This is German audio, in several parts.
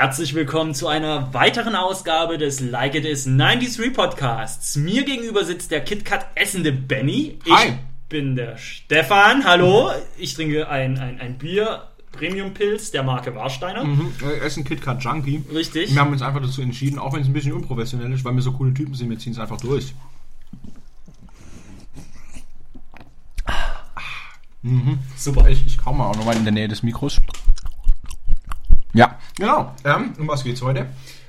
Herzlich willkommen zu einer weiteren Ausgabe des Like It Is 93 Podcasts. Mir gegenüber sitzt der KitKat essende Benny. Ich Hi. bin der Stefan. Hallo. Ich trinke ein, ein, ein Bier, Premium-Pilz der Marke Warsteiner. Mhm. Ist ein KitKat Junkie. Richtig. Wir haben uns einfach dazu entschieden, auch wenn es ein bisschen unprofessionell ist, weil wir so coole Typen sind, wir ziehen es einfach durch. Super. Ich, ich kaum mal auch nochmal in der Nähe des Mikros. Ja, genau. Ähm, um was geht's heute?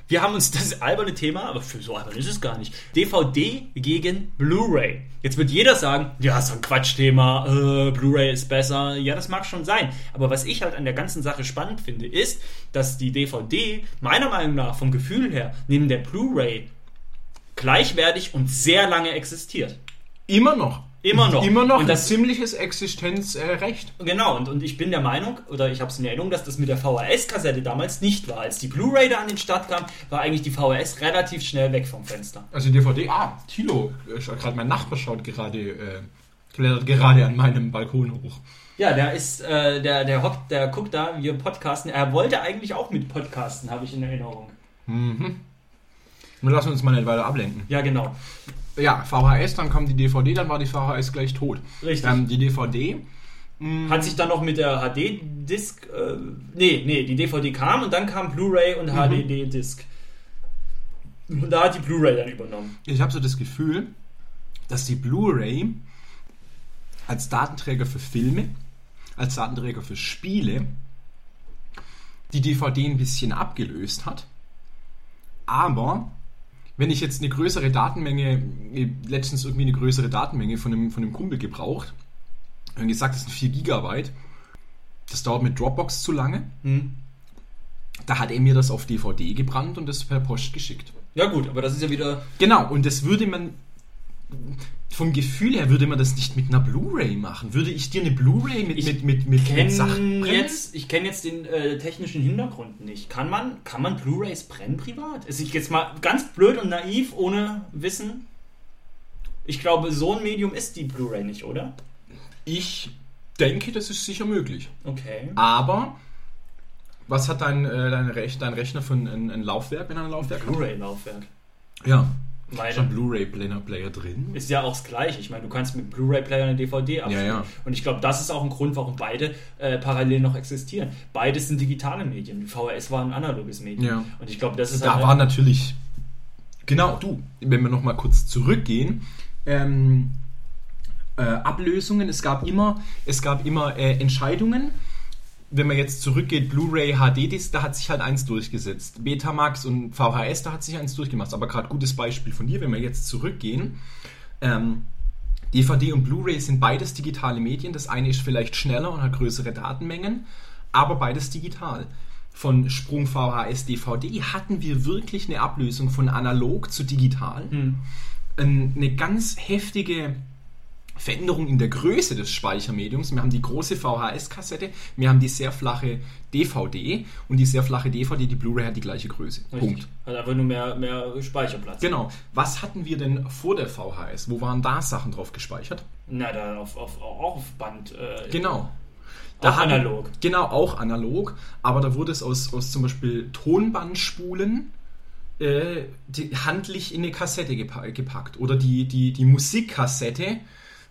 Wir haben uns das alberne Thema, aber für so albern ist es gar nicht. DVD gegen Blu-ray. Jetzt wird jeder sagen, ja, ist ein Quatschthema, äh, Blu-ray ist besser. Ja, das mag schon sein. Aber was ich halt an der ganzen Sache spannend finde, ist, dass die DVD meiner Meinung nach vom Gefühl her neben der Blu-ray gleichwertig und sehr lange existiert. Immer noch. Immer noch. Immer noch Und ein das- ziemliches Existenzrecht. Genau, und, und ich bin der Meinung, oder ich habe es in Erinnerung, dass das mit der VHS-Kassette damals nicht war. Als die Blu-ray da an den Start kam, war eigentlich die VHS relativ schnell weg vom Fenster. Also DVD. Ah, Tilo, äh, gerade mein Nachbar schaut gerade, äh, klettert gerade an meinem Balkon hoch. Ja, der ist, äh, der, der hockt, der guckt da, wir podcasten. Er wollte eigentlich auch mit podcasten, habe ich in Erinnerung. Wir lassen uns mal nicht weiter ablenken. Ja, genau. Ja, VHS, dann kam die DVD, dann war die VHS gleich tot. Richtig. Ähm, die DVD, Hat sich dann noch mit der HD-Disc, äh, nee, nee, die DVD kam und dann kam Blu-ray und HD-Disc. Und da hat die Blu-ray dann übernommen. ich habe so das Gefühl, dass die Blu-ray als Datenträger für Filme, als Datenträger für Spiele, die DVD ein bisschen abgelöst hat. Aber wenn ich jetzt eine größere Datenmenge, äh, letztens irgendwie eine größere Datenmenge von einem, von einem Kumpel gebraucht, und gesagt, das sind 4 Gigabyte, das dauert mit Dropbox zu lange. Hm. Da hat er mir das auf DVD gebrannt und das per Post geschickt. Ja gut, aber das ist ja wieder Genau, und das würde man, vom Gefühl her würde man das nicht mit einer Blu-ray machen. Würde ich dir eine Blu-ray mit, Ich mit, mit, mit, kenn mit Sachen brennen? jetzt, ich kenne jetzt den äh, technischen Hintergrund nicht. Kann man, kann man Blu-rays brennen privat? Ist ich jetzt mal ganz blöd und naiv, ohne Wissen? Ich glaube, so ein Medium ist die Blu-ray nicht, oder? Ich denke, das ist sicher möglich. Okay. Aber, was hat dein, äh, dein, Rech dein Rechner für ein, ein, Laufwerk, wenn er ein Laufwerk? Blu-ray-Laufwerk. Ja. Da ein Blu-ray-Player Player drin? ist ja auch das Gleiche. Ich meine, du kannst mit Blu-ray-Player eine DVD abspielen. Ja, ja. Und ich glaube, das ist auch ein Grund, warum beide äh, parallel noch existieren. Beides sind digitale Medien. Die VHS war ein analoges Medium. Ja. Und ich glaube, das ist Da halt war natürlich. Genau, du, wenn wir nochmal kurz zurückgehen. Ähm, äh, Ablösungen, es gab immer, es gab immer äh, Entscheidungen. Wenn man jetzt zurückgeht, Blu-ray, HD-Disc, da hat sich halt eins durchgesetzt. Betamax und VHS, da hat sich eins durchgemacht. Aber gerade gutes Beispiel von dir, wenn wir jetzt zurückgehen. Ähm, DVD und Blu-ray sind beides digitale Medien. Das eine ist vielleicht schneller und hat größere Datenmengen, aber beides digital. Von Sprung VHS, DVD hatten wir wirklich eine Ablösung von analog zu digital. Hm. Ein- Eine ganz heftige Veränderung in der Größe des Speichermediums. Wir haben die große VHS-Kassette, wir haben die sehr flache DVD und die sehr flache DVD, die Blu-ray hat die gleiche Größe. Richtig. Punkt. Hat einfach nur mehr, mehr Speicherplatz. Genau. Was hatten wir denn vor der VHS? Wo waren da Sachen drauf gespeichert? Na, da auf, auf, auch auf Band. Äh, Genau. Auch hatten- analog. Genau, auch analog. Aber da wurde es aus, aus zum Beispiel Tonbandspulen äh, die, handlich in eine Kassette gepa gepackt. Oder die, die, die Musikkassette,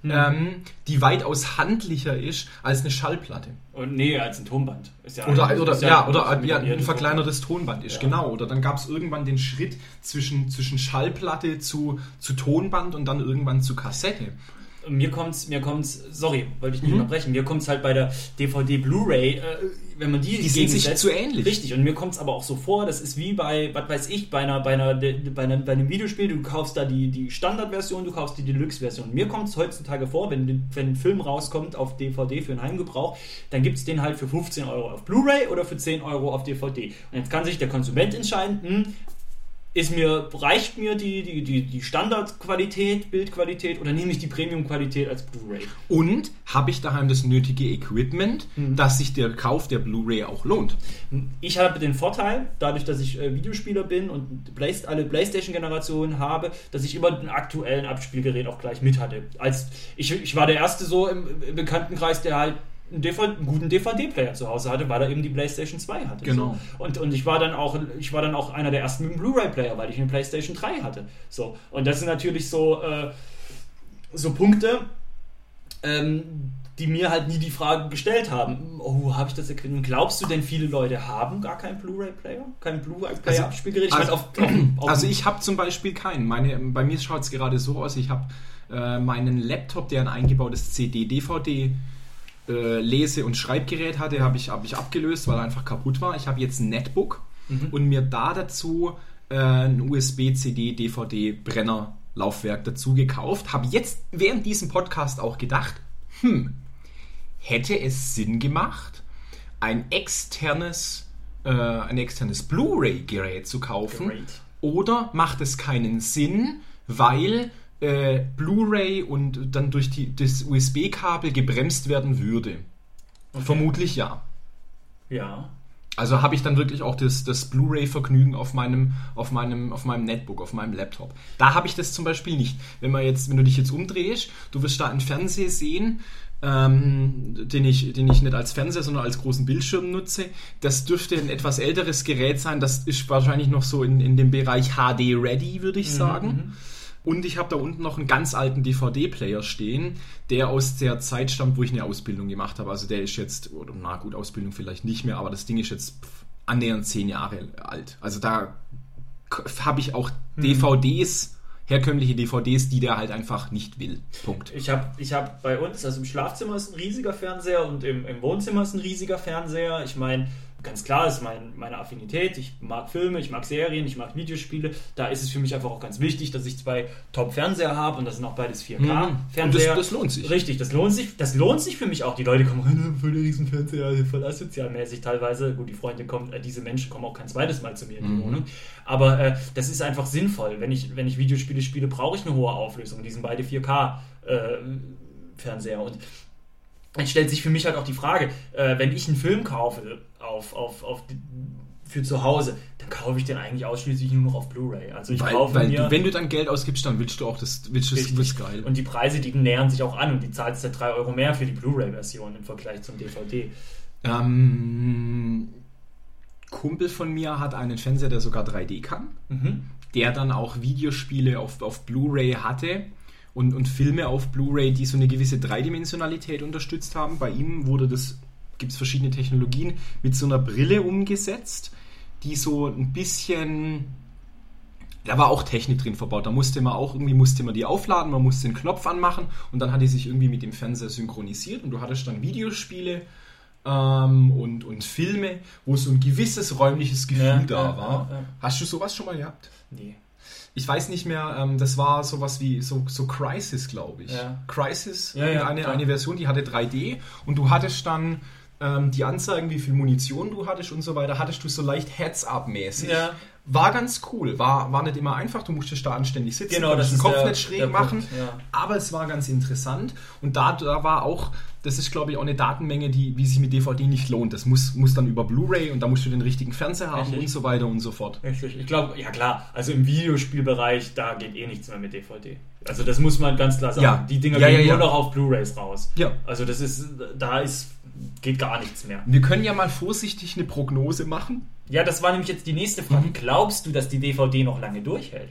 Mhm. ähm, die weitaus handlicher ist als eine Schallplatte. Und nee, als ein Tonband. Ist ja Oder, ist oder, ja, oder ein ja, ein verkleinertes Tonband ist, Ja. genau. Oder dann gab es irgendwann den Schritt zwischen, zwischen Schallplatte zu, zu Tonband und dann irgendwann zu Kassette. Mir kommt's, mir kommt's, sorry, wollte ich nicht Mhm. unterbrechen, mir kommt's halt bei der DVD Blu-ray, äh, wenn man die Die sind sich zu ähnlich. Richtig, und mir kommt's aber auch so vor, das ist wie bei, was weiß ich, bei einer, bei einer, bei einer, bei einem Videospiel, du kaufst da die, die Standardversion, du kaufst die Deluxe-Version. Mir kommt's heutzutage vor, wenn, wenn ein Film rauskommt auf DVD für einen Heimgebrauch, dann gibt's den halt für 15 Euro auf Blu-ray oder für 10 Euro auf DVD. Und jetzt kann sich der Konsument entscheiden, hm, ist mir, reicht mir die, die, die, die Standardqualität, Bildqualität oder nehme ich die Premium-Qualität als Blu-ray? Und habe ich daheim das nötige Equipment, Mhm. dass sich der Kauf der Blu-ray auch lohnt. Ich habe den Vorteil, dadurch, dass ich äh, Videospieler bin und Play alle Playstation-Generationen habe, dass ich immer ein aktuellen Abspielgerät auch gleich mit hatte. Als ich, ich war der Erste so im, im Bekanntenkreis, der halt einen, DVD, einen guten DVD-Player zu Hause hatte, weil er eben die PlayStation 2 hatte. Genau. So. Und, und ich war dann auch, ich war dann auch einer der ersten mit dem Blu-ray-Player, weil ich eine PlayStation 3 hatte. So. Und das sind natürlich so, äh, so Punkte, ähm, die mir halt nie die Frage gestellt haben, oh, habe ich das erkannt? Glaubst du denn, viele Leute haben gar keinen Blu-ray-Player? Kein Blu-ray-Player-Abspielgerät? Also, ich also, mein, auf, auf, also ich habe zum Beispiel keinen. Meine, bei mir schaut es gerade so aus, ich habe äh, meinen Laptop, der ein eingebautes CD-DVD äh, Lese- und Schreibgerät hatte, habe ich, hab ich abgelöst, weil er einfach kaputt war. Ich habe jetzt ein Netbook Mhm. und mir da dazu äh, ein USB-CD-DVD-Brenner Laufwerk dazu gekauft. Habe jetzt während diesem Podcast auch gedacht, hm, hätte es Sinn gemacht, ein externes, äh, ein externes Blu-ray-Gerät zu kaufen? Gerät. Oder macht es keinen Sinn, weil äh, Blu-ray und dann durch die, das USB-Kabel gebremst werden würde? Vermutlich ja. ja. Also habe ich dann wirklich auch das, das Blu-ray-Vergnügen auf meinem, auf, meinem, auf meinem Netbook, auf meinem Laptop. Da habe ich das zum Beispiel nicht. Wenn, man jetzt, wenn du dich jetzt umdrehst, du wirst da einen Fernseher sehen, ähm, den, ich, den ich nicht als Fernseher, sondern als großen Bildschirm nutze. Das dürfte ein etwas älteres Gerät sein. Das ist wahrscheinlich noch so in, in dem Bereich HD-Ready, würde ich sagen. Und ich habe da unten noch einen ganz alten DVD-Player stehen, der aus der Zeit stammt, wo ich eine Ausbildung gemacht habe. Also der ist jetzt, oder na gut, Ausbildung vielleicht nicht mehr, aber das Ding ist jetzt annähernd zehn Jahre alt. Also da habe ich auch DVDs, herkömmliche DVDs, die der halt einfach nicht will. Punkt. Ich habe ich hab bei uns, also im Schlafzimmer ist ein riesiger Fernseher und im, im Wohnzimmer ist ein riesiger Fernseher. Ich meine, ganz klar ist mein, meine Affinität. Ich mag Filme, ich mag Serien, ich mag Videospiele. Da ist es für mich einfach auch ganz wichtig, dass ich zwei Top-Fernseher habe und das sind auch beides 4K-Fernseher. Und das- das lohnt sich. Richtig, das lohnt sich. Das lohnt sich für mich auch. Die Leute kommen rein, voll der Riesenfernseher, voll asozialmäßig teilweise. Gut, die Freunde kommen, äh, diese Menschen kommen auch kein zweites Mal zu mir in die Wohnung. Aber äh, das ist einfach sinnvoll. Wenn ich, wenn ich Videospiele spiele, brauche ich eine hohe Auflösung. Die sind beide 4K-Fernseher. und dann stellt sich für mich halt auch die Frage, äh, wenn ich einen Film kaufe auf, auf, auf für zu Hause, dann kaufe ich den eigentlich ausschließlich nur noch auf Blu-ray. Also ich Weil, kaufe weil mir du, wenn du dann Geld ausgibst, dann willst du auch das, willst du Richtig. das geil. und die Preise, die nähern sich auch an und die zahlst ja 3 Euro mehr für die Blu-ray-Version im Vergleich zum DVD. Ähm, Kumpel von mir hat einen Fernseher, der sogar 3D kann, Mhm. der dann auch Videospiele auf, auf Blu-ray hatte und, und Filme auf Blu-ray, die so eine gewisse Dreidimensionalität unterstützt haben. Bei ihm wurde das, gibt es verschiedene Technologien, mit so einer Brille umgesetzt, die so ein bisschen da war auch Technik drin verbaut. Da musste man auch irgendwie musste man die aufladen, man musste den Knopf anmachen und dann hat die sich irgendwie mit dem Fernseher synchronisiert und du hattest dann Videospiele ähm, und, und Filme, wo so ein gewisses räumliches Gefühl Ja, da ja, war. ja. Hast du sowas schon mal gehabt? Nee. Ich weiß nicht mehr, ähm, das war sowas wie so, so Crisis, glaube ich. Ja. Crisis, Ja, ja, eine, eine Version, die hatte 3D und du hattest dann ähm, die Anzeigen, wie viel Munition du hattest und so weiter, hattest du so leicht Heads-up-mäßig. War ganz cool, war, war nicht immer einfach, du musstest da anständig sitzen, Genau, das den Kopf der- nicht schräg machen, Punkt, ja. aber es war ganz interessant und da, da war auch, das ist glaube ich auch eine Datenmenge, die wie sich mit DVD nicht lohnt. Das muss, muss dann über Blu-ray und da musst du den richtigen Fernseher haben Richtig. und so weiter und so fort. Richtig. Ich glaube, ja klar, also im Videospielbereich, da geht eh nichts mehr mit DVD. Also das muss man ganz klar sagen. Ja. Die Dinger Ja, gehen nur noch auf Blu-Rays raus. Ja. Also das ist, da ist, geht gar nichts mehr. Wir können ja mal vorsichtig eine Prognose machen. Ja, das war nämlich jetzt die nächste Frage. Mhm. Glaubst du, dass die DVD noch lange durchhält?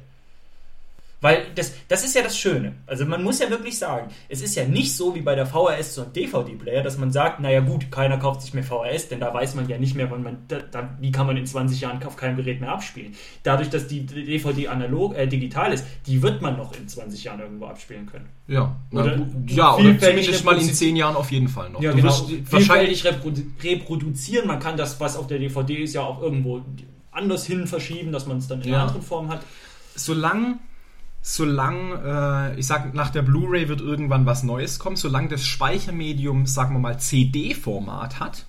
Weil das, das ist ja das Schöne. Also man muss ja wirklich sagen, es ist ja nicht so wie bei der VHS und DVD-Player, dass man sagt, naja gut, keiner kauft sich mehr VHS, denn da weiß man ja nicht mehr, wann man, da, da, wie kann man in 20 Jahren auf keinem Gerät mehr abspielen. Dadurch, dass die DVD analog, äh, digital ist, die wird man noch in 20 Jahren irgendwo abspielen können. Ja, na Oder gut. ja oder zumindest mal in reproduziert- zehn Jahren auf jeden Fall noch. Ja, Du genau. wirst wahrscheinlich reprodu reproduzieren. Man kann das, was auf der DVD ist, ja auch irgendwo anders hin verschieben, dass man es dann in Ja. einer anderen Form hat. solang, solang, äh, ich sag, nach der Blu-ray wird irgendwann was Neues kommen, solange das Speichermedium, sagen wir mal, CD-Format hat,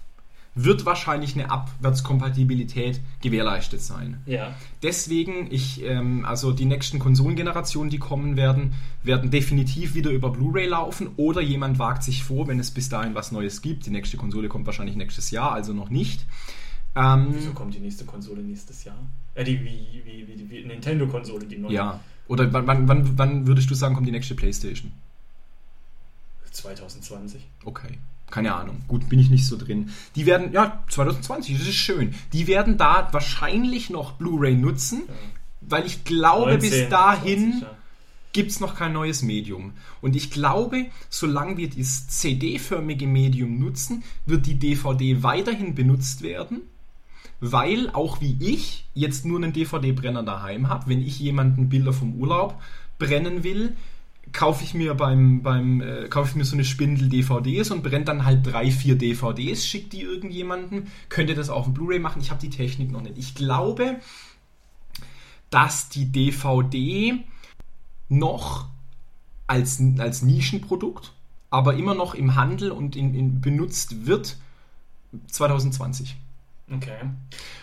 wird wahrscheinlich eine Abwärtskompatibilität gewährleistet sein. Ja. Deswegen, ich, ähm, also die nächsten Konsolengenerationen, die kommen werden, werden definitiv wieder über Blu-ray laufen oder jemand wagt sich vor, wenn es bis dahin was Neues gibt. Die nächste Konsole kommt wahrscheinlich nächstes Jahr, also noch nicht. Ähm, Wieso kommt die nächste Konsole nächstes Jahr? Äh, die wie, wie, wie, wie Nintendo-Konsole, die neue. ja. Oder wann, wann, wann, wann würdest du sagen, kommt die nächste Playstation? 2020. Okay, keine Ahnung. Gut, bin ich nicht so drin. Die werden, ja, 2020, das ist schön. Die werden da wahrscheinlich noch Blu-ray nutzen, weil ich glaube, 19, bis dahin 20, ja. gibt es noch kein neues Medium. Und ich glaube, solange wir das CD-förmige Medium nutzen, wird die DVD weiterhin benutzt werden, weil auch wie ich jetzt nur einen DVD-Brenner daheim habe, wenn ich jemanden Bilder vom Urlaub brennen will, kaufe ich mir beim, beim äh, kaufe ich mir so eine Spindel DVDs und brenne dann halt drei, vier DVDs, schickt die irgendjemanden, könnte das auf dem Blu-ray machen. Ich habe die Technik noch nicht. Ich glaube, dass die DVD noch als, als Nischenprodukt, aber immer noch im Handel und in, in benutzt wird 2020. Okay.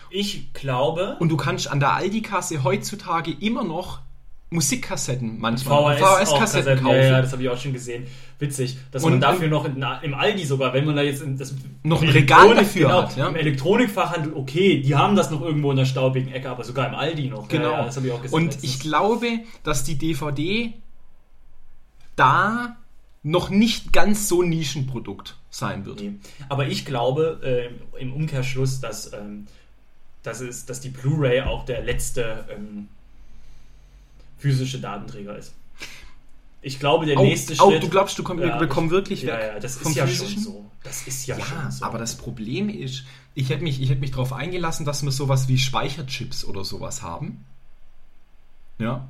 Ich glaube. Und du kannst an der Aldi-Kasse heutzutage immer noch Musikkassetten manchmal, VHS, VHS-Kassetten VHS kaufen. Ja, ja, das habe ich auch schon gesehen. Witzig, dass Und man dafür noch in, im Aldi sogar, wenn man da jetzt in, das Noch ein Regal dafür genau, hat, ja. Im Elektronikfachhandel, okay, die haben das noch irgendwo in der staubigen Ecke, aber sogar im Aldi noch. Genau. Ja, das habe ich auch gesehen. Und letztens. ich glaube, dass die DVD da noch nicht ganz so ein Nischenprodukt sein wird. Nee. Aber ich glaube äh, im Umkehrschluss, dass, ähm, dass, es, dass die Blu-ray auch der letzte ähm, physische Datenträger ist. Ich glaube, der Oh, nächste oh, Schritt. du glaubst, du komm, wir Ja, bekommen wirklich ja, weg ja, das vom ist ja physischen? schon so. Das ist ja, Ja, schon so. aber das Problem ist, ich hätte mich, ich hätte mich darauf eingelassen, dass wir sowas wie Speicherchips oder sowas haben. Ja.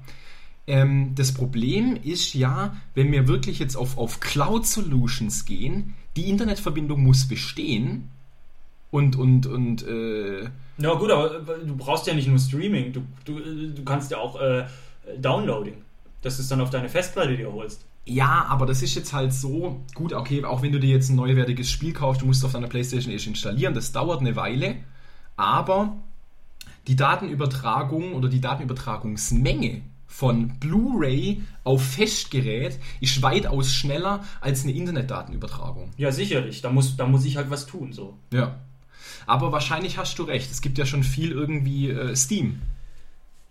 Ähm, das Problem ist ja, wenn wir wirklich jetzt auf, auf Cloud Solutions gehen, die Internetverbindung muss bestehen und, und, und, äh, Ja gut, aber du brauchst ja nicht nur Streaming, du, du, du kannst ja auch äh, Downloading. Das ist dann auf deine Festplatte dir holst. Ja, aber das ist jetzt halt so, gut, okay, auch wenn du dir jetzt ein neuwertiges Spiel kaufst, du musst es auf deiner Playstation erst installieren, das dauert eine Weile, aber die Datenübertragung oder die Datenübertragungsmenge von Blu-ray auf Festgerät ist weitaus schneller als eine Internetdatenübertragung. Ja, sicherlich. Da muss, da muss ich halt was tun. So. Ja. Aber wahrscheinlich hast du recht, es gibt ja schon viel irgendwie äh, Steam.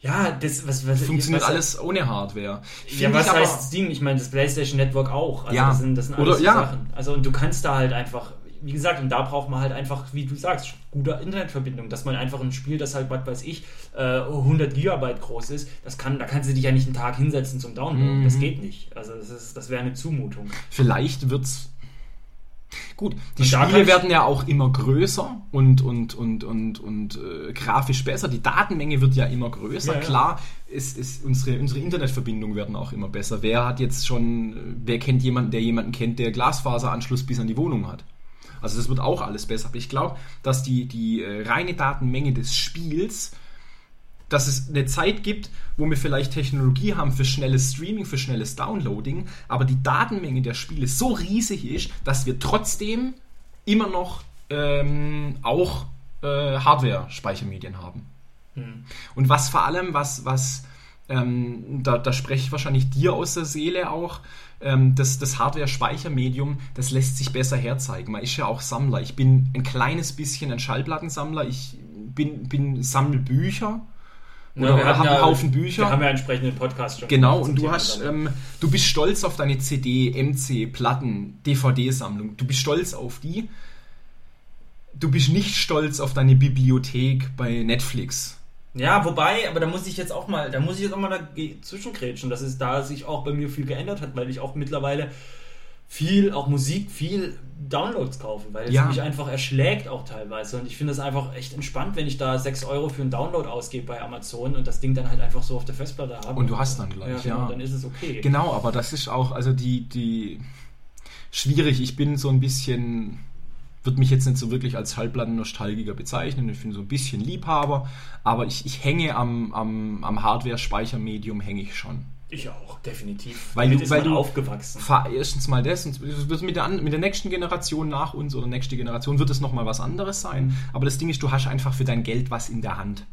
Ja, das was, was Funktioniert was, alles ohne Hardware. Ja, Find was ich aber- heißt Steam? Ich meine, das PlayStation Network auch. Also Ja. das sind, das sind Oder- alles so ja. Sachen. Also und du kannst da halt einfach, wie gesagt, und da braucht man halt einfach, wie du sagst, gute Internetverbindung, dass man einfach ein Spiel, das halt, was weiß ich, äh, 100 Gigabyte groß ist, das kann, da kannst du dich ja nicht einen Tag hinsetzen zum Downloaden. Mhm. Das geht nicht. Also das, ist, das wäre eine Zumutung. Vielleicht wird's. Gut, die Spiele werden ja auch immer größer und, und, und, und, und äh, grafisch besser. Die Datenmenge wird ja immer größer. Ja, ja. Klar, ist, ist unsere, unsere Internetverbindungen werden auch immer besser. Wer hat jetzt schon, äh, wer kennt jemanden, der jemanden kennt, der Glasfaseranschluss bis an die Wohnung hat? Also das wird auch alles besser. Aber ich glaube, dass die, die äh, reine Datenmenge des Spiels dass es eine Zeit gibt, wo wir vielleicht Technologie haben für schnelles Streaming, für schnelles Downloading, aber die Datenmenge der Spiele so riesig ist, dass wir trotzdem immer noch ähm, auch äh, Hardware-Speichermedien haben. Hm. Und was vor allem, was, was ähm, da, da spreche ich wahrscheinlich dir aus der Seele auch, ähm, das, das Hardware-Speichermedium, das lässt sich besser herzeigen. Man ist ja auch Sammler. Ich bin ein kleines bisschen ein Schallplattensammler. Ich bin, bin sammle Bücher. Oder, Ja, wir oder hatten habe einen ja- Haufen Bücher. Wir haben ja entsprechenden Podcast schon Genau, und du Thema hast, ähm, du bist stolz auf deine CD, MC, Platten, DVD-Sammlung. Du bist stolz auf die. Du bist nicht stolz auf deine Bibliothek bei Netflix. Ja, wobei, aber da muss ich jetzt auch mal, da muss ich jetzt auch mal dazwischen grätschen, dass es da sich auch bei mir viel geändert hat, weil ich auch mittlerweile viel, auch Musik, viel Downloads kaufe, weil es Ja. mich einfach erschlägt auch teilweise. Und ich finde es einfach echt entspannt, wenn ich da 6 Euro für einen Download ausgebe bei Amazon und das Ding dann halt einfach so auf der Festplatte habe. Und du hast dann gleich, ja. Genau, ja. Dann ist es okay. Genau, aber das ist auch, also die, die schwierig. Ich bin so ein bisschen, würde mich jetzt nicht so wirklich als Schallplatten-Nostalgiker bezeichnen. Ich bin so ein bisschen Liebhaber, aber ich, ich hänge am, am, am Hardware-Speichermedium, hänge ich schon. Ich auch, definitiv. Weil Damit du- weil du- aufgewachsen. Erstens mal das und wird mit der, mit der nächsten Generation nach uns oder nächste Generation wird es nochmal was anderes sein. Aber das Ding ist, du hast einfach für dein Geld was in der Hand.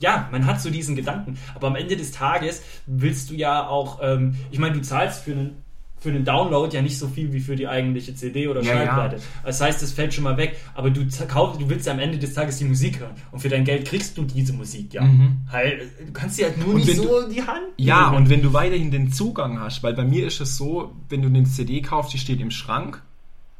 Ja, man hat so diesen Gedanken. Aber am Ende des Tages willst du ja auch, ähm, ich meine, du zahlst für einen, für einen Download ja nicht so viel wie für die eigentliche CD oder Ja, ja. Schallplatte. Das heißt, das fällt schon mal weg. Aber du, kauf, du willst ja am Ende des Tages die Musik hören. Und für dein Geld kriegst du diese Musik, ja. Mhm. Halt, du kannst sie halt nur Und nicht so in die Hand Ja, nehmen. und wenn du weiterhin den Zugang hast, weil bei mir ist es so, wenn du eine CD kaufst, die steht im Schrank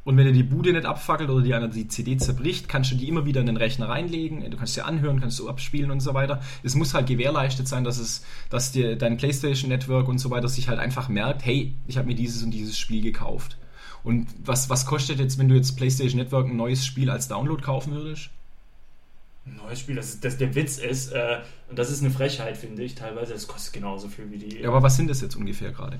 Und wenn dir die Bude nicht abfackelt oder dir einer die CD zerbricht, kannst du die immer wieder in den Rechner reinlegen. Du kannst sie anhören, kannst du abspielen und so weiter. Es muss halt gewährleistet sein, dass es, dass dir dein PlayStation Network und so weiter sich halt einfach merkt, hey, ich habe mir dieses und dieses Spiel gekauft. Und was, was kostet jetzt, wenn du jetzt PlayStation Network ein neues Spiel als Download kaufen würdest? Ein neues Spiel, das, das der Witz ist, äh, und das ist eine Frechheit, finde ich, teilweise, das kostet genauso viel wie die Ja, aber was sind das jetzt ungefähr gerade?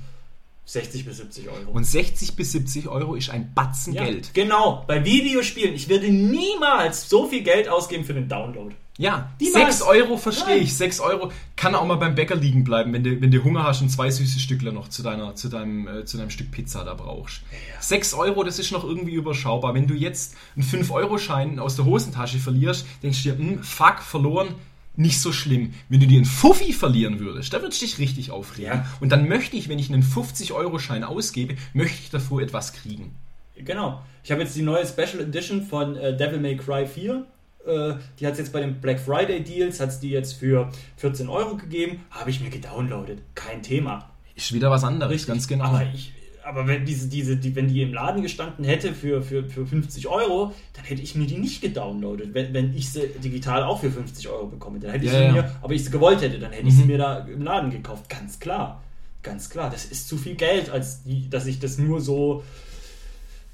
60 bis 70 Euro. Und 60 bis 70 Euro ist ein Batzen ja, Geld. Genau, bei Videospielen, ich würde niemals so viel Geld ausgeben für den Download. Ja, Niemals. 6 Euro verstehe ich. 6 Euro kann auch mal beim Bäcker liegen bleiben, wenn du, wenn du Hunger hast und zwei süße Stückler noch zu, deiner, zu, deinem, äh, zu deinem Stück Pizza da brauchst. 6 Euro, das ist noch irgendwie überschaubar. Wenn du jetzt einen 5-Euro-Schein aus der Hosentasche verlierst, denkst du dir, hm, fuck, verloren, nicht so schlimm. Wenn du dir einen Fuffi verlieren würdest, da würdest du dich richtig aufregen. Ja. Und dann möchte ich, wenn ich einen 50-Euro-Schein ausgebe, möchte ich davor etwas kriegen. Genau. Ich habe jetzt die neue Special Edition von äh, Devil May Cry 4. Äh, die hat es jetzt bei den Black Friday Deals, hat es die jetzt für 14 Euro gegeben. Habe ich mir gedownloadet. Kein Thema. Ist wieder was anderes, ganz genau. Aber, ich, aber wenn, diese, diese, die, wenn die im Laden gestanden hätte für, für, für 50 Euro, dann hätte ich mir die nicht gedownloadet. Wenn, wenn ich sie digital auch für 50 Euro bekomme, dann hätte ich Ja, sie ja. mir, aber ich sie gewollt hätte, dann hätte ich sie Mhm. mir da im Laden gekauft. Ganz klar. Ganz klar. Das ist zu viel Geld, als die, dass ich das nur so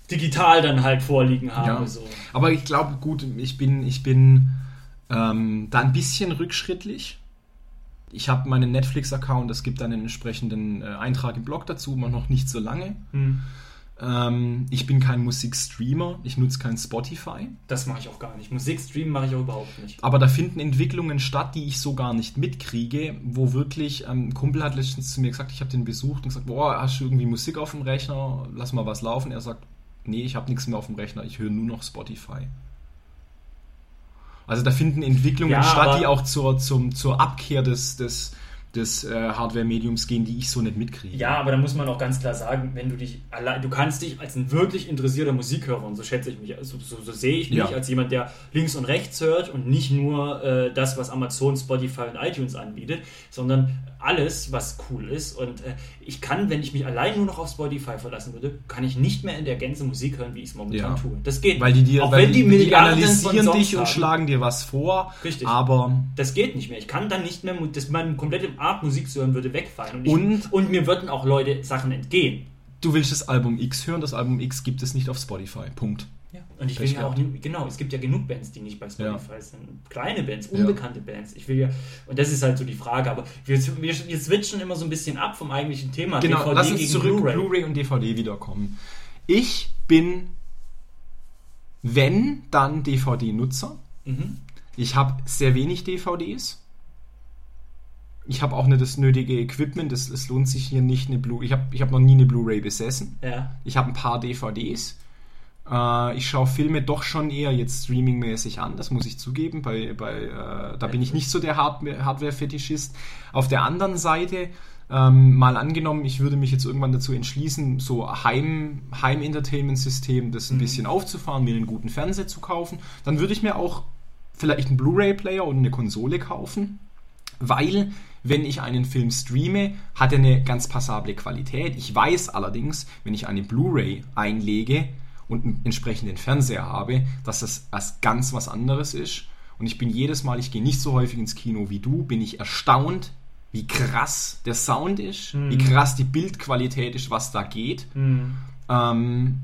digital dann halt vorliegen habe. Ja. So. Aber ich glaube, gut, ich bin, ich bin ähm, da ein bisschen rückschrittlich. Ich habe meinen Netflix-Account, es gibt einen entsprechenden äh, Eintrag im Blog dazu, aber noch nicht so lange. Hm. Ähm, ich bin kein Musikstreamer, ich nutze kein Spotify. Das mache ich auch gar nicht. Musik streamen mache ich auch überhaupt nicht. Aber da finden Entwicklungen statt, die ich so gar nicht mitkriege, wo wirklich, ähm, ein Kumpel hat letztens zu mir gesagt, ich habe den besucht und gesagt, boah, hast du irgendwie Musik auf dem Rechner, lass mal was laufen. Er sagt, nee, ich habe nichts mehr auf dem Rechner, ich höre nur noch Spotify. Also da finden Entwicklungen Ja, statt, die auch zur, zum, zur Abkehr des, des, des äh, Hardware-Mediums gehen, die ich so nicht mitkriege. Ja, aber da muss man auch ganz klar sagen, wenn du dich allein, du kannst dich als ein wirklich interessierter Musikhörer, und so schätze ich mich, so, so, so sehe ich mich, Ja. als jemand, der links und rechts hört und nicht nur äh, das, was Amazon, Spotify und iTunes anbietet, sondern alles, was cool ist. Und äh, ich kann, wenn ich mich allein nur noch auf Spotify verlassen würde, kann ich nicht mehr in der Gänze Musik hören, wie ich es momentan Ja. tue. Das geht Weil die nicht. dir, auch wenn die, die, von analysieren dich und haben. schlagen dir was vor. Richtig. Aber Das geht nicht mehr. Ich kann dann nicht mehr, das, meine komplette Art Musik zu hören würde wegfallen. Und, ich, Und- und mir würden auch Leute Sachen entgehen. du willst das Album X hören, das Album X gibt es nicht auf Spotify. Punkt. Und ich will ja auch, genau, es gibt ja genug Bands, die nicht bei Spotify Ja. sind. Kleine Bands, Ja. unbekannte Bands. Ich will ja, und das ist halt so die Frage, aber wir, wir, wir switchen immer so ein bisschen ab vom eigentlichen Thema. Genau, lass uns zurück Blu-ray und DVD wiederkommen. Ich bin, wenn, dann DVD-Nutzer. Mhm. Ich habe sehr wenig DVDs. Ich habe auch nicht das nötige Equipment. Es, es lohnt sich hier nicht eine Blu. Ich habe ich hab noch nie eine Blu-ray besessen. Ja. Ich habe ein paar DVDs. Äh, ich schaue Filme doch schon eher jetzt streamingmäßig an, das muss ich zugeben. Bei, bei, äh, da bin ich nicht so der Hardware- Hardware-Fetischist. Auf der anderen Seite, ähm, mal angenommen, ich würde mich jetzt irgendwann dazu entschließen, so Heim, Heim-Entertainment-System, das ein Mhm. bisschen aufzufahren, mir einen guten Fernseher zu kaufen, dann würde ich mir auch vielleicht einen Blu-ray-Player oder eine Konsole kaufen, weil wenn ich einen Film streame, hat er eine ganz passable Qualität. Ich weiß allerdings, wenn ich eine Blu-ray einlege und einen entsprechenden Fernseher habe, dass das was ganz was anderes ist. Und ich bin jedes Mal, ich gehe nicht so häufig ins Kino wie du, bin ich erstaunt, wie krass der Sound ist, wie krass die Bildqualität ist, was da geht. Mhm. Ähm,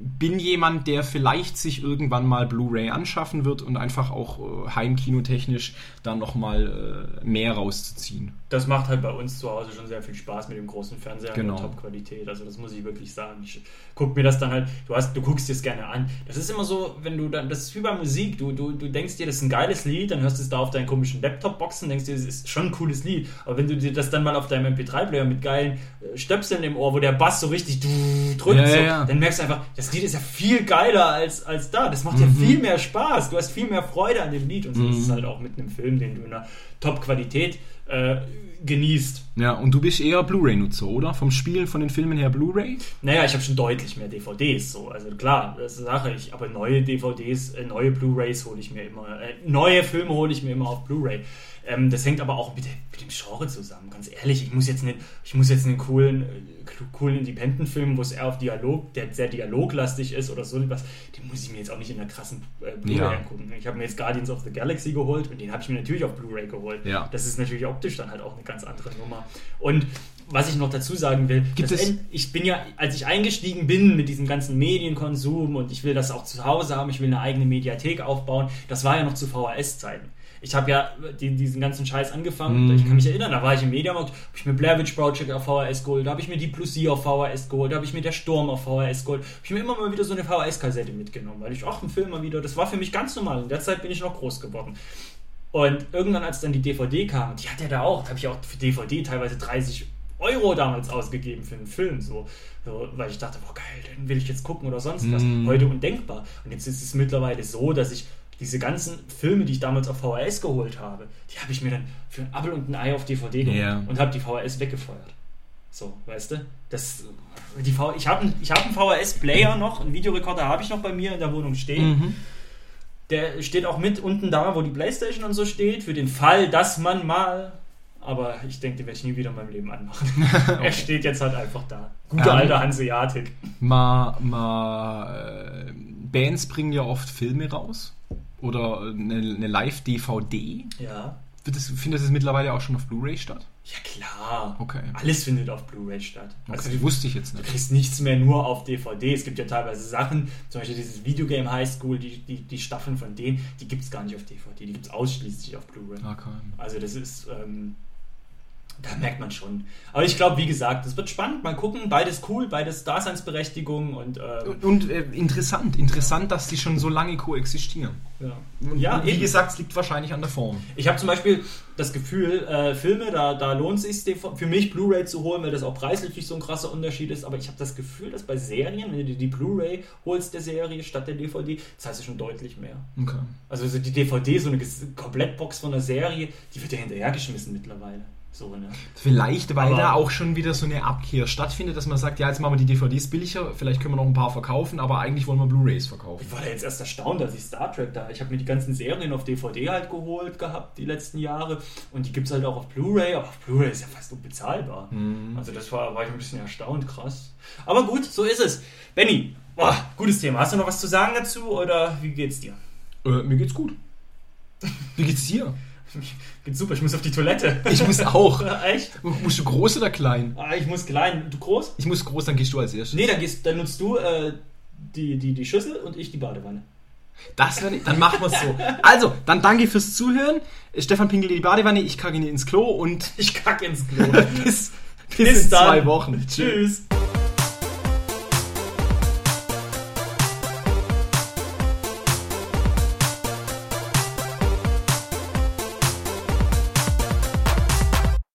bin jemand, der vielleicht sich irgendwann mal Blu-ray anschaffen wird und einfach auch äh, heimkinotechnisch dann nochmal äh, mehr rauszuziehen. Das macht halt bei uns zu Hause schon sehr viel Spaß mit dem großen Fernseher Genau. und Top-Qualität. Also das muss ich wirklich sagen. Ich guck mir das dann halt, du hast, du guckst dir es gerne an. Das ist immer so, wenn du dann, das ist wie bei Musik, du, du, du denkst dir, das ist ein geiles Lied, dann hörst du es da auf deinen komischen Laptop-Boxen, denkst dir, das ist schon ein cooles Lied. Aber wenn du dir das dann mal auf deinem MP3-Player mit geilen äh, Stöpseln im Ohr, wo der Bass so richtig drückt, Ja, ja, so, ja. dann merkst du einfach, das Lied ist ja viel geiler als, als da. Das macht ja Mhm. viel mehr Spaß. Du hast viel mehr Freude an dem Lied. Und so ist es halt auch mit einem Film, den du in einer Top-Qualität äh, genießt. Ja, und du bist eher Blu-ray-Nutzer, oder? Vom Spielen, von den Filmen her Blu-ray? Naja, ich habe schon deutlich mehr DVDs, so. Also klar, das ist eine Sache. Ich, aber neue DVDs, äh, neue Blu-rays hole ich mir immer. Äh, neue Filme hole ich mir immer auf Blu-ray. Ähm, das hängt aber auch mit, mit, dem Genre zusammen, ganz ehrlich. Ich muss jetzt, nicht, ich muss jetzt einen coolen, äh, coolen Independent-Film, wo es eher auf Dialog, der sehr dialoglastig ist oder so etwas, den muss ich mir jetzt auch nicht in einer krassen äh, Blu-ray Ja. angucken. Ich habe mir jetzt Guardians of the Galaxy geholt und den habe ich mir natürlich auf Blu-ray geholt. Ja. Das ist natürlich optisch dann halt auch eine ganz andere Nummer. Und was ich noch dazu sagen will, Gibt es- ich bin ja, als ich eingestiegen bin mit diesem ganzen Medienkonsum und ich will das auch zu Hause haben, ich will eine eigene Mediathek aufbauen, das war ja noch zu VHS-Zeiten. Ich habe ja die, diesen ganzen Scheiß angefangen. Mhm. Ich kann mich erinnern, da war ich im Mediamarkt, habe ich mir Blair Witch Project auf VHS geholt, da habe ich mir die Plusie auf VHS geholt, da habe ich mir der Sturm auf VHS geholt. Habe ich mir immer mal wieder so eine VHS-Kassette mitgenommen, weil ich, ach, ein Film mal wieder, das war für mich ganz normal. In der Zeit bin ich noch groß geworden. Und irgendwann, als dann die DVD kam, die hat er da auch, da habe ich auch für DVD teilweise 30 Euro damals ausgegeben für einen Film, so, so weil ich dachte, boah geil, den will ich jetzt gucken oder sonst was. Mm. Heute undenkbar. Und jetzt ist es mittlerweile so, dass ich diese ganzen Filme, die ich damals auf VHS geholt habe, die habe ich mir dann für ein Apfel und ein Ei auf DVD geholt Ja. und habe die VHS weggefeuert. So, weißt du? Das, die v ich habe einen, ich hab einen VHS-Player noch, einen Videorekorder habe ich noch bei mir in der Wohnung stehen. Mhm. Der steht auch mit unten da, wo die Playstation und so steht, für den Fall, dass man mal. Aber ich denke, den werde ich nie wieder in meinem Leben anmachen. Er steht jetzt halt einfach da. Gute Ähm, alte Hanseatic. Mal, mal, äh, Bands bringen ja oft Filme raus. Oder eine, eine Live-DVD. Ja. Das- Findet das mittlerweile auch schon auf Blu-ray statt? Ja, klar. Okay. Alles findet auf Blu-ray statt. Also, Okay, du, wusste ich jetzt du nicht. kriegst nichts mehr nur auf DVD. Es gibt ja teilweise Sachen, zum Beispiel dieses Videogame High School, die, die, die Staffeln von denen, die gibt es gar nicht auf DVD. Die gibt es ausschließlich auf Blu-ray. Okay. Also das ist, ähm, da merkt man schon. Aber ich glaube, wie gesagt, es wird spannend. Mal gucken, beides cool, beides Daseinsberechtigung und ähm, Und, und äh, interessant, interessant, dass die schon so lange koexistieren. ja. Und Ja, wie eben. gesagt, es liegt wahrscheinlich an der Form. Ich habe zum Beispiel das Gefühl, äh, Filme, da, da lohnt es sich für mich Blu-ray zu holen, weil das auch preislich nicht so ein krasser Unterschied ist. Aber ich habe das Gefühl, dass bei Serien, wenn du die Blu-ray holst der Serie statt der DVD, zahlst du schon deutlich mehr. Okay. Also so die DVD, so eine Komplettbox von der Serie, die wird ja hinterhergeschmissen mittlerweile. So, ne? Vielleicht, weil Aber- da auch schon wieder so eine Abkehr stattfindet, dass man sagt, ja, jetzt machen wir die DVDs billiger, vielleicht können wir noch ein paar verkaufen, aber eigentlich wollen wir Blu-rays verkaufen. Ich war da jetzt erst erstaunt, als ich Star Trek da. Ich habe mir die ganzen Serien auf DVD halt geholt gehabt, die letzten Jahre. Und die gibt es halt auch auf Blu-ray, aber auf Blu-ray ist ja fast unbezahlbar. Mhm. Also das war, war ich ein bisschen erstaunt, krass. Aber gut, so ist es. Benny, boah, gutes Thema. Hast du noch was zu sagen dazu oder wie geht's dir? Äh, mir geht's gut. Wie geht's dir? Geht's super, ich muss auf die Toilette. Ich muss auch. Echt? Musst du groß oder klein? Ah, ich muss klein. Du groß? Ich muss groß, dann gehst du als erstes. Nee, dann, gehst, dann nutzt du äh, die, die, die Schüssel und ich die Badewanne. Das wär, dann machen wir's so. Also, dann danke fürs Zuhören. Stefan Pinkel in die Badewanne, ich kacke ihn ins Klo und Ich kacke ins Klo. bis, bis, Bis in dann. zwei Wochen. Tschüss.